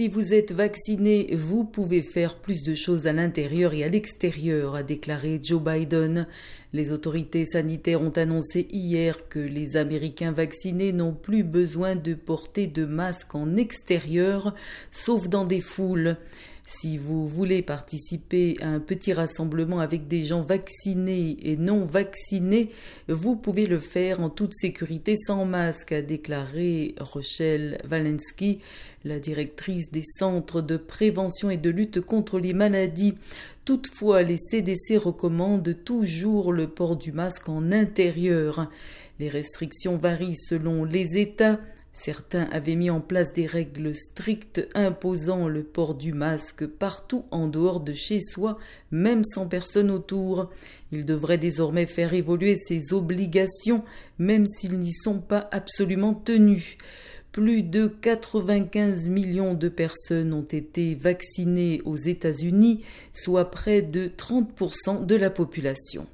Si vous êtes vacciné, vous pouvez faire plus de choses à l'intérieur et à l'extérieur, a déclaré Joe Biden. Les autorités sanitaires ont annoncé hier que les Américains vaccinés n'ont plus besoin de porter de masque en extérieur, sauf dans des foules. Si vous voulez participer à un petit rassemblement avec des gens vaccinés et non vaccinés, vous pouvez le faire en toute sécurité sans masque, a déclaré Rochelle Walensky, la directrice des centres de prévention et de lutte contre les maladies. Toutefois, les CDC recommandent toujours le port du masque en intérieur. Les restrictions varient selon les États. Certains avaient mis en place des règles strictes imposant le port du masque partout en dehors de chez soi, même sans personne autour. Ils devraient désormais faire évoluer ces obligations, même s'ils n'y sont pas absolument tenus. Plus de 95 millions de personnes ont été vaccinées aux États-Unis, soit près de 30% de la population.